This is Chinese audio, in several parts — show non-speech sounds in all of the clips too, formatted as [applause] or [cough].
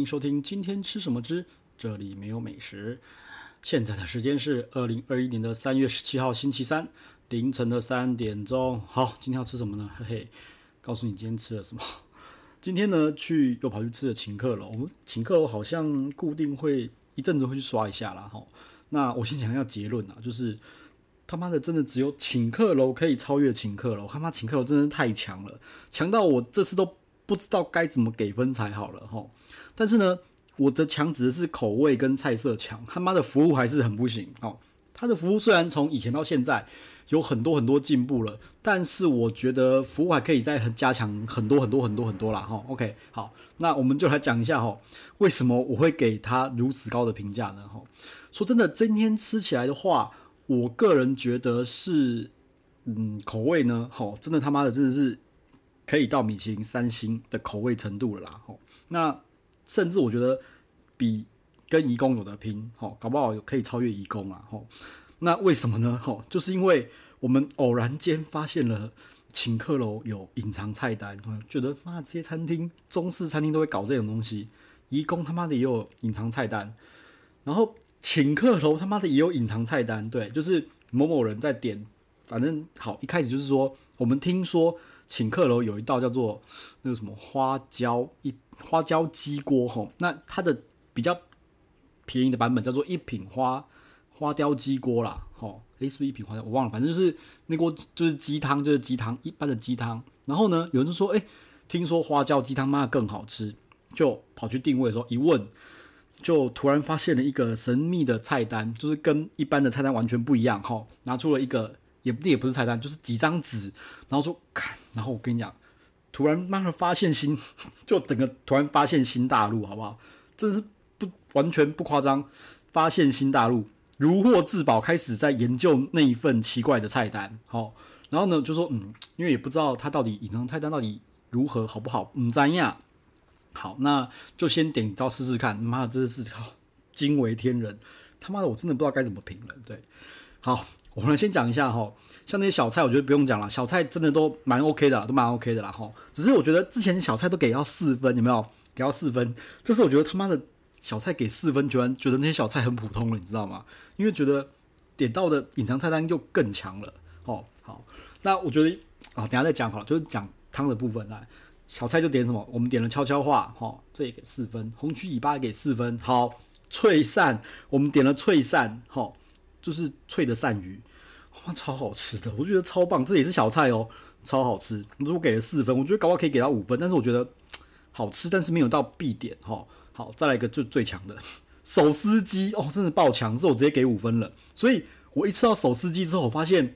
欢迎收听今天吃什么之这里没有美食。现在的时间是二零二一年的三月十七号星期三凌晨的三点钟。好，今天要吃什么呢？嘿嘿，告诉你今天吃了什么。[laughs] 今天呢，去又跑去吃了请客楼。我们请客楼好像固定会一阵子会去刷一下啦。哈。那我先讲一下结论啊，就是他妈的真的只有请客楼可以超越请客楼。他妈请客楼真的太强了，强到我这次都不知道该怎么给分才好了哈。但是呢，我的强指的是口味跟菜色强，他妈的服务还是很不行哦。他的服务虽然从以前到现在有很多很多进步了，但是我觉得服务还可以再加强很多很多很多很多啦哈。OK，好，那我们就来讲一下哈，为什么我会给他如此高的评价呢？哈，说真的，今天吃起来的话，我个人觉得是，嗯，口味呢，吼，真的他妈的真的是可以到米其林三星的口味程度了啦，吼，那。甚至我觉得比跟颐宫有的拼，吼，搞不好可以超越颐宫啊，吼。那为什么呢？吼，就是因为我们偶然间发现了请客楼有隐藏菜单，觉得妈这些餐厅中式餐厅都会搞这种东西，颐宫他妈的也有隐藏菜单，然后请客楼他妈的也有隐藏菜单，对，就是某某人在点，反正好，一开始就是说我们听说请客楼有一道叫做那个什么花椒一。花椒鸡锅吼，那它的比较便宜的版本叫做一品花花雕鸡锅啦，吼，诶，是不是一品花雕？我忘了，反正就是那锅就是鸡汤，就是鸡汤一般的鸡汤。然后呢，有人说，诶，听说花椒鸡汤妈更好吃，就跑去定位的时候一问，就突然发现了一个神秘的菜单，就是跟一般的菜单完全不一样，吼，拿出了一个也也不是菜单，就是几张纸，然后说看，然后我跟你讲。突然慢慢发现新，[laughs] 就整个突然发现新大陆，好不好？真是不完全不夸张，发现新大陆，如获至宝，开始在研究那一份奇怪的菜单。好，然后呢，就说嗯，因为也不知道它到底隐藏菜单到底如何，好不好？嗯，怎样？好，那就先点一道试试看。妈的，真的是好惊为天人！他妈的，我真的不知道该怎么评论。对，好。我们先讲一下哈，像那些小菜，我觉得不用讲了，小菜真的都蛮 OK 的，都蛮 OK 的啦哈。只是我觉得之前小菜都给到四分，有没有？给到四分，这次我觉得他妈的小菜给四分，居然觉得那些小菜很普通了，你知道吗？因为觉得点到的隐藏菜单又更强了。哦，好，那我觉得啊，等下再讲好了，就是讲汤的部分来。小菜就点什么？我们点了悄悄话，哈，这也给四分。红曲尾巴给四分。好，脆鳝，我们点了脆鳝，哈。就是脆的鳝鱼，哇，超好吃的，我觉得超棒，这也是小菜哦，超好吃。如果给了四分，我觉得搞不好可以给到五分，但是我觉得好吃，但是没有到必点哈。好，再来一个最最强的手撕鸡哦，真的爆强，这我直接给五分了。所以我一吃到手撕鸡之后，我发现，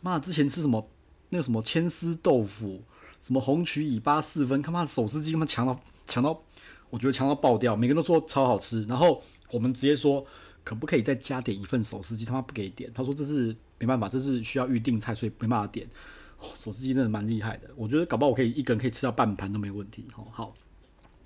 妈，之前吃什么那个什么千丝豆腐，什么红曲尾巴四分，他妈手撕鸡他妈强到强到，我觉得强到爆掉，每个人都说超好吃，然后我们直接说。可不可以再加点一份手撕鸡？他妈不给点，他说这是没办法，这是需要预定菜，所以没办法点。哦、手撕鸡真的蛮厉害的，我觉得搞不好我可以一个人可以吃到半盘都没问题。哦，好，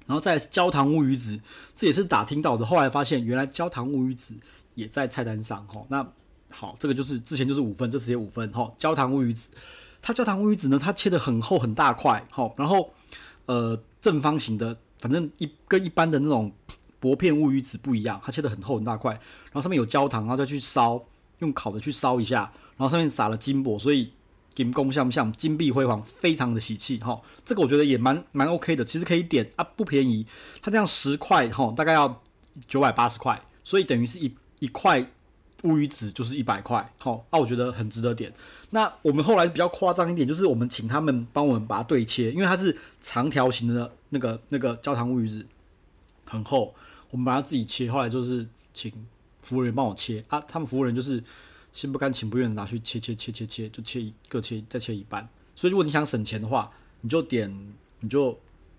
然后再焦糖乌鱼子，这也是打听到的，后来发现原来焦糖乌鱼子也在菜单上。哈，那好，这个就是之前就是五分，这次也五分。哈，焦糖乌鱼子，它焦糖乌鱼子呢，它切得很厚很大块。好，然后呃正方形的，反正一跟一般的那种。薄片乌鱼子不一样，它切得很厚很大块，然后上面有焦糖，然后再去烧，用烤的去烧一下，然后上面撒了金箔，所以金光像不像？金碧辉煌，非常的喜气哈。这个我觉得也蛮蛮 OK 的，其实可以点啊，不便宜，它这样十块哈，大概要九百八十块，所以等于是一一块乌鱼子就是一百块，好啊，我觉得很值得点。那我们后来比较夸张一点，就是我们请他们帮我们把它对切，因为它是长条形的那个那个焦糖乌鱼子，很厚。我们把它自己切，后来就是请服务员帮我切啊。他们服务员就是心不甘情不愿拿去切切切切切，就切一个切再切一半。所以如果你想省钱的话，你就点你就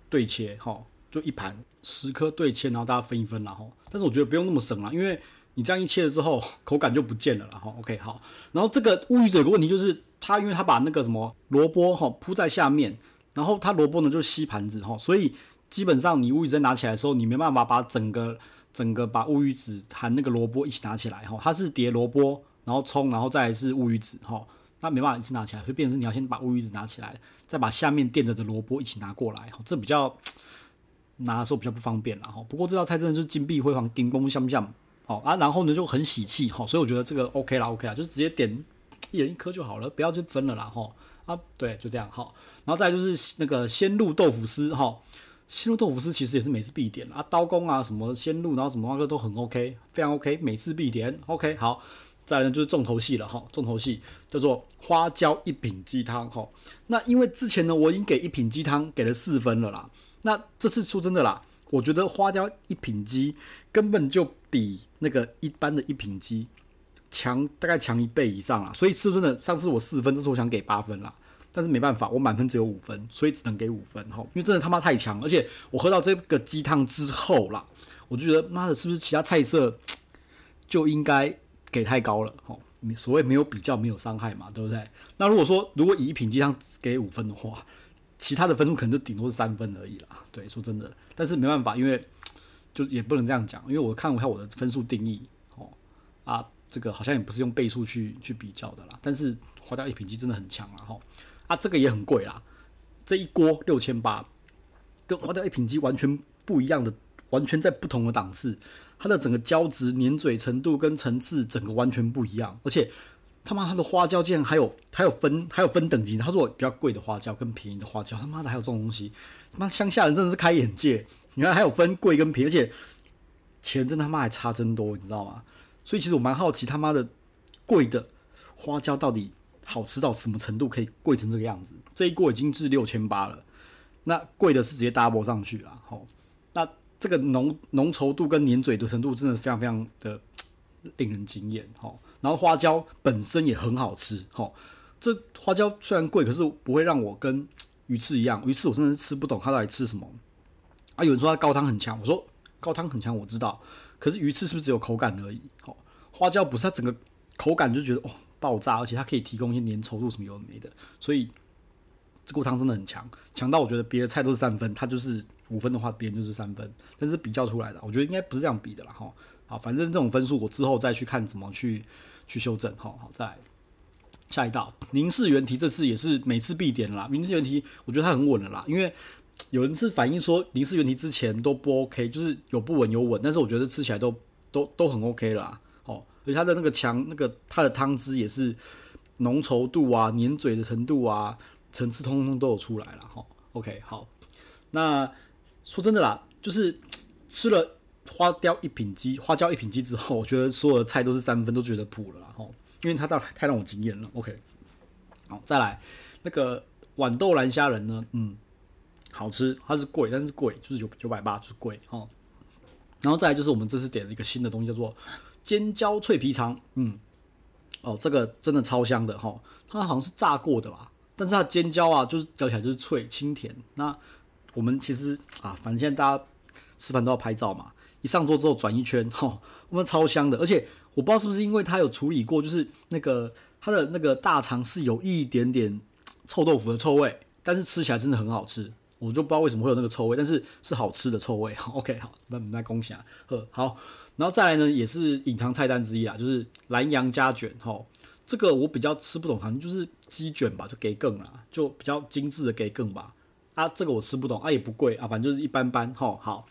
对切哈，就一盘十颗对切，然后大家分一分然后。但是我觉得不用那么省啦，因为你这样一切了之后，口感就不见了然后。OK 好，然后这个乌鱼子有个问题就是，他因为他把那个什么萝卜哈铺在下面，然后他萝卜呢就吸盘子哈，所以。基本上你乌鱼子拿起来的时候，你没办法把整个整个把乌鱼子含那个萝卜一起拿起来哈，它是叠萝卜，然后葱，然后再是乌鱼子哈，它没办法一次拿起来，所以变成你要先把乌鱼子拿起来，再把下面垫着的萝卜一起拿过来，这比较拿的时候比较不方便了哈。不过这道菜真的是金碧辉煌，顶光香不香？好啊，然后呢就很喜气哈，所以我觉得这个 OK 啦，OK 啦，就是直接点一人一颗就好了，不要去分了啦哈。啊，对，就这样好。然后再就是那个鲜露豆腐丝哈，鲜露豆腐丝其实也是每次必点啊，刀工啊什么鲜露，然后什么那个都很 OK，非常 OK，每次必点 OK 好。再来呢就是重头戏了哈，重头戏叫做花椒一品鸡汤哈。那因为之前呢我已经给一品鸡汤给了四分了啦，那这次说真的啦，我觉得花椒一品鸡根本就比那个一般的一品鸡强大概强一倍以上啦。所以说真的，上次我四分，这次我想给八分啦，但是没办法，我满分只有五分，所以只能给五分哈。因为真的他妈太强，而且我喝到这个鸡汤之后啦，我就觉得妈的，是不是其他菜色就应该？给太高了，吼，所谓没有比较没有伤害嘛，对不对？那如果说如果以一品鸡汤给五分的话，其他的分数可能就顶多是三分而已啦。对，说真的，但是没办法，因为就也不能这样讲，因为我看一下我的分数定义，哦啊，这个好像也不是用倍数去去比较的啦。但是花掉一品鸡真的很强啦，吼啊，这个也很贵啦，这一锅六千八，跟花椒一品鸡完全不一样的，完全在不同的档次。它的整个胶质粘嘴程度跟层次整个完全不一样，而且他妈它的花椒竟然还有还有分还有分等级。他说比较贵的花椒跟便宜的花椒，他妈的还有这种东西，他妈乡下人真的是开眼界。原来还有分贵跟便宜，而且钱真他妈还差真多，你知道吗？所以其实我蛮好奇他妈的贵的花椒到底好吃到什么程度，可以贵成这个样子。这一锅已经是六千八了，那贵的是直接 double 上去了，吼，那。这个浓浓稠度跟黏嘴的程度真的非常非常的令人惊艳哈，然后花椒本身也很好吃哈。这花椒虽然贵，可是不会让我跟鱼翅一样，鱼翅我真的是吃不懂它到底吃什么啊。有人说它高汤很强，我说高汤很强我知道，可是鱼翅是不是只有口感而已？好，花椒不是，它整个口感就觉得哦爆炸，而且它可以提供一些粘稠度什么有的没的，所以这锅汤真的很强，强到我觉得别的菜都是三分，它就是。五分的话，别人就是三分，但是比较出来的，我觉得应该不是这样比的啦，哈。好，反正这种分数我之后再去看怎么去去修正，哈。好，再来下一道宁氏原题，这次也是每次必点啦。宁氏原题，我觉得它很稳了啦，因为有人是反映说宁氏原题之前都不 OK，就是有不稳有稳，但是我觉得吃起来都都都很 OK 啦。哦，而且它的那个强，那个它的汤汁也是浓稠度啊、黏嘴的程度啊、层次通通都有出来了，哈。OK，好，那。说真的啦，就是吃了花雕一品鸡、花椒一品鸡之后，我觉得所有的菜都是三分，都觉得普了啦吼，因为它倒太让我惊艳了。OK，好，再来那个豌豆蓝虾仁呢，嗯，好吃，它是贵，但是贵就是九九百八，就是贵哦。然后再来就是我们这次点了一个新的东西，叫做尖椒脆皮肠，嗯，哦，这个真的超香的哈，它好像是炸过的吧，但是它尖椒啊，就是咬起来就是脆清甜，那。我们其实啊，反正现在大家吃饭都要拍照嘛。一上桌之后转一圈，吼，我们超香的。而且我不知道是不是因为它有处理过，就是那个它的那个大肠是有一点点臭豆腐的臭味，但是吃起来真的很好吃。我就不知道为什么会有那个臭味，但是是好吃的臭味。[laughs] OK，好，那我们再恭喜啊，呵，好，然后再来呢，也是隐藏菜单之一啊，就是南洋家卷，吼，这个我比较吃不懂，好像就是鸡卷吧，就给更啦，就比较精致的给更吧。啊，这个我吃不懂啊，也不贵啊，反正就是一般般吼。好，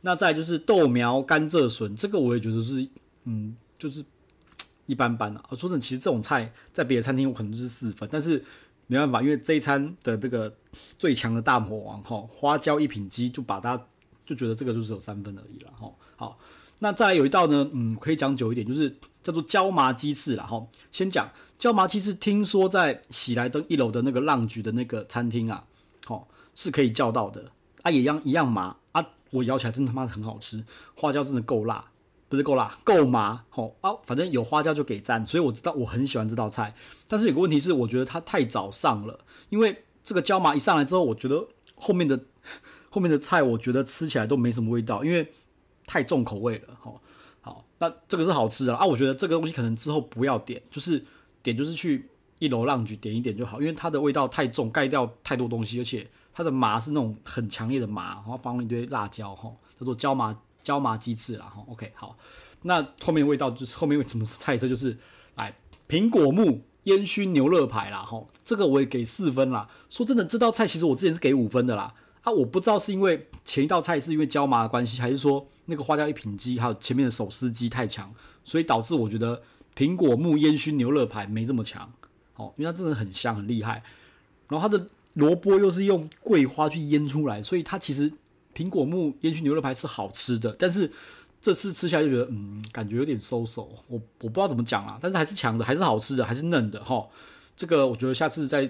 那再就是豆苗甘蔗笋，这个我也觉得是，嗯，就是 [tsk] 一般般啊。说真的，其实这种菜在别的餐厅我可能就是四分，但是没办法，因为这一餐的这个最强的大魔王哈，花椒一品鸡就把它就觉得这个就是有三分而已了吼。好，那再有一道呢，嗯，可以讲久一点，就是叫做椒麻鸡翅啦吼。先讲椒麻鸡翅，听说在喜来登一楼的那个浪菊的那个餐厅啊，吼。是可以叫到的啊，也一样一样麻啊，我咬起来真他妈的很好吃，花椒真的够辣，不是够辣，够麻，吼啊，反正有花椒就给赞，所以我知道我很喜欢这道菜，但是有个问题是，我觉得它太早上了，因为这个椒麻一上来之后，我觉得后面的 [laughs] 后面的菜，我觉得吃起来都没什么味道，因为太重口味了，吼，好，那这个是好吃的啊，我觉得这个东西可能之后不要点，就是点就是去一楼浪菊点一点就好，因为它的味道太重，盖掉太多东西，而且。它的麻是那种很强烈的麻，然后放了一堆辣椒，哈，叫做椒麻椒麻鸡翅啦，哈，OK，好，那后面味道就是后面为什么菜色就是来苹果木烟熏牛肋排啦，哈，这个我也给四分啦。说真的，这道菜其实我之前是给五分的啦，啊，我不知道是因为前一道菜是因为椒麻的关系，还是说那个花椒一品鸡还有前面的手撕鸡太强，所以导致我觉得苹果木烟熏牛肋排没这么强。哦，因为它真的很香很厉害，然后它的萝卜又是用桂花去腌出来，所以它其实苹果木烟熏牛肉排是好吃的，但是这次吃下来就觉得嗯，感觉有点收手，我我不知道怎么讲啊，但是还是强的，还是好吃的，还是嫩的哈。这个我觉得下次再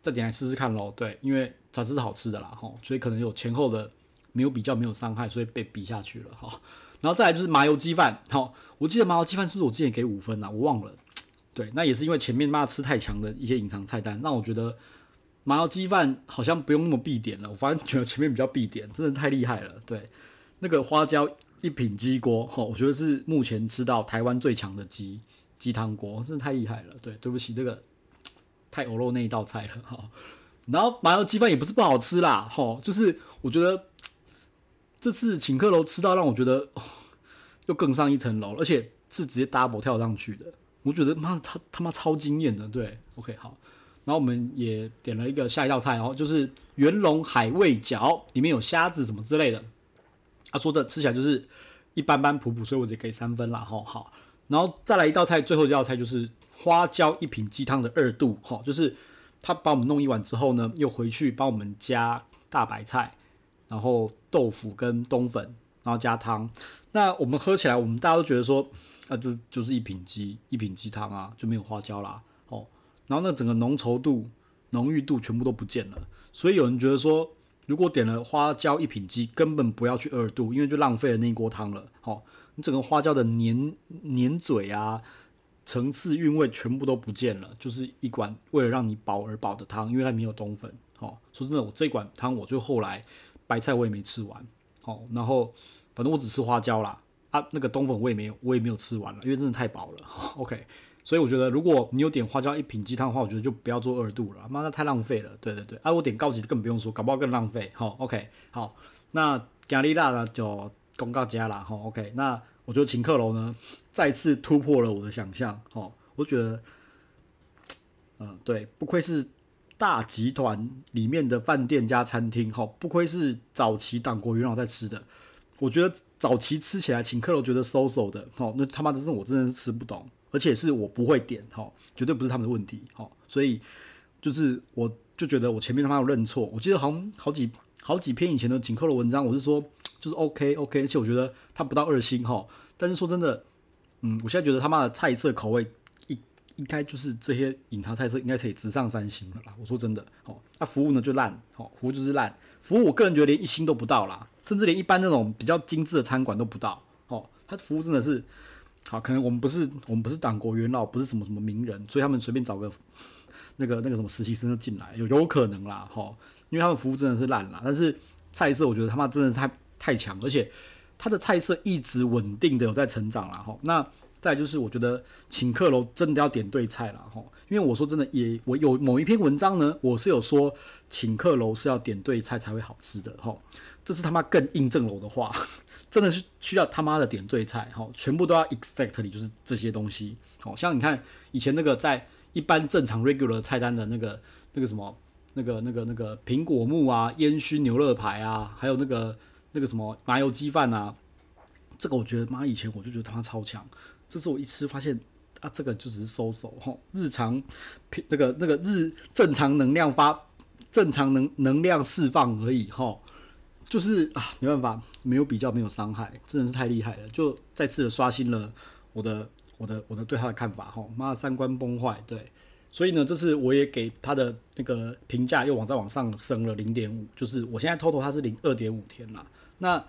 再点来试试看喽。对，因为它是好吃的啦哈，所以可能有前后的没有比较没有伤害，所以被比下去了哈。然后再来就是麻油鸡饭，哈，我记得麻油鸡饭是不是我之前给五分啊？我忘了。对，那也是因为前面妈吃太强的一些隐藏菜单，让我觉得麻油鸡饭好像不用那么必点了。我反正觉得前面比较必点，真的太厉害了。对，那个花椒一品鸡锅，哈，我觉得是目前吃到台湾最强的鸡鸡汤锅，真的太厉害了。对，对不起，这个太欧肉那一道菜了哈。然后麻油鸡饭也不是不好吃啦，哈，就是我觉得这次请客楼吃到让我觉得又更上一层楼，而且是直接 double 跳上去的。我觉得妈他他妈超惊艳的，对，OK 好，然后我们也点了一个下一道菜，然后就是元龙海味饺，里面有虾子什么之类的。他说的吃起来就是一般般普普，所以我只给三分啦，吼好。然后再来一道菜，最后一道菜就是花椒一品鸡汤的二度，哈，就是他帮我们弄一碗之后呢，又回去帮我们加大白菜，然后豆腐跟冬粉。然后加汤，那我们喝起来，我们大家都觉得说，啊，就就是一品鸡，一品鸡汤啊，就没有花椒啦，哦，然后那整个浓稠度、浓郁度全部都不见了，所以有人觉得说，如果点了花椒一品鸡，根本不要去二度，因为就浪费了那一锅汤了，哦，你整个花椒的黏黏嘴啊，层次韵味全部都不见了，就是一碗为了让你饱而饱的汤，因为它没有冬粉，哦，说真的，我这一碗汤我就后来白菜我也没吃完。哦，然后反正我只吃花椒啦，啊，那个冬粉我也没有，我也没有吃完了，因为真的太饱了。[laughs] OK，所以我觉得如果你有点花椒一品鸡汤的话，我觉得就不要做二度了，妈的太浪费了。对对对，啊，我点高级的更不用说，搞不好更浪费。好，OK，好，那咖喱辣呢就公告加了。好，OK，那我觉得请客楼呢再次突破了我的想象。哦，我觉得，嗯、对，不愧是。大集团里面的饭店加餐厅，哈，不愧是早期党国元老在吃的。我觉得早期吃起来请客楼觉得收手的，哈，那他妈的，这我真的是吃不懂，而且是我不会点，哈，绝对不是他们的问题，哈，所以就是我就觉得我前面他妈有认错。我记得好像好几好几篇以前的请客的文章，我是说就是 OK OK，而且我觉得他不到二星，哈，但是说真的，嗯，我现在觉得他妈的菜色口味。应该就是这些隐藏菜色应该可以直上三星了啦。我说真的，哦，那服务呢就烂，哦，服务就是烂，服务我个人觉得连一星都不到啦，甚至连一般那种比较精致的餐馆都不到，哦，他服务真的是，好，可能我们不是我们不是党国元老，不是什么什么名人，所以他们随便找个那个那个什么实习生就进来，有有可能啦，哈，因为他们服务真的是烂啦，但是菜色我觉得他妈真的是太太强，而且他的菜色一直稳定的有在成长啦，哈，那。再就是，我觉得请客楼真的要点对菜了哈，因为我说真的，也我有某一篇文章呢，我是有说请客楼是要点对菜才会好吃的哈，这是他妈更印证了我的话，真的是需要他妈的点缀菜哈，全部都要 exactly 就是这些东西，好像你看以前那个在一般正常 regular 菜单的那个那个什么那个那个那个苹果木啊烟熏牛肉排啊，还有那个那个什么麻油鸡饭啊，这个我觉得妈以前我就觉得他妈超强。这次我一吃发现啊，这个就只是收手。吼，日常那个那个日正常能量发正常能能量释放而已。吼，就是啊没办法，没有比较没有伤害，真的是太厉害了，就再次的刷新了我的我的我的对他的看法吼，妈的三观崩坏对，所以呢这次我也给他的那个评价又往再往上升了零点五，就是我现在 total 他是零二点五天啦，那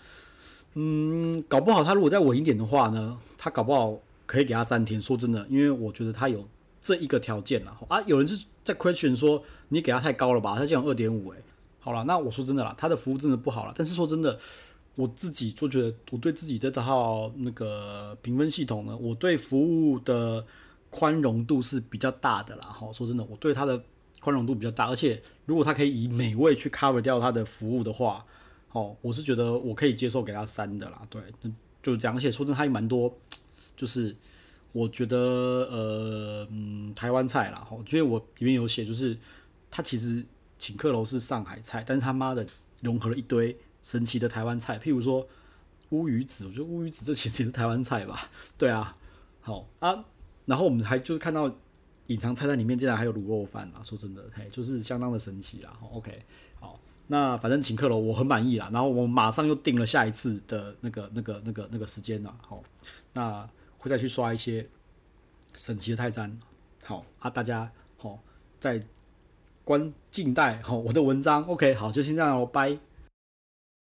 嗯搞不好他如果再稳一点的话呢，他搞不好。可以给他三天，说真的，因为我觉得他有这一个条件了啊。有人是在 question 说你给他太高了吧？他这样二点五，诶，好了，那我说真的啦，他的服务真的不好了。但是说真的，我自己就觉得我对自己这套那个评分系统呢，我对服务的宽容度是比较大的啦。哈，说真的，我对他的宽容度比较大，而且如果他可以以美味去 cover 掉他的服务的话，哦，我是觉得我可以接受给他三的啦。对，就是这样。而且说真的，他也蛮多。就是我觉得呃嗯台湾菜啦，哈，因为我里面有写，就是他其实请客楼是上海菜，但是他妈的融合了一堆神奇的台湾菜，譬如说乌鱼子，我觉得乌鱼子这其实也是台湾菜吧？[laughs] 对啊，好啊，然后我们还就是看到隐藏菜单里面竟然还有卤肉饭啊！说真的，嘿，就是相当的神奇啦。OK，好，那反正请客楼，我很满意啦。然后我马上又定了下一次的那个、那个、那个、那个时间啦。好，那会再去刷一些神奇的泰山。好啊，大家好，在观静待好我的文章。OK，好，就先这样，拜。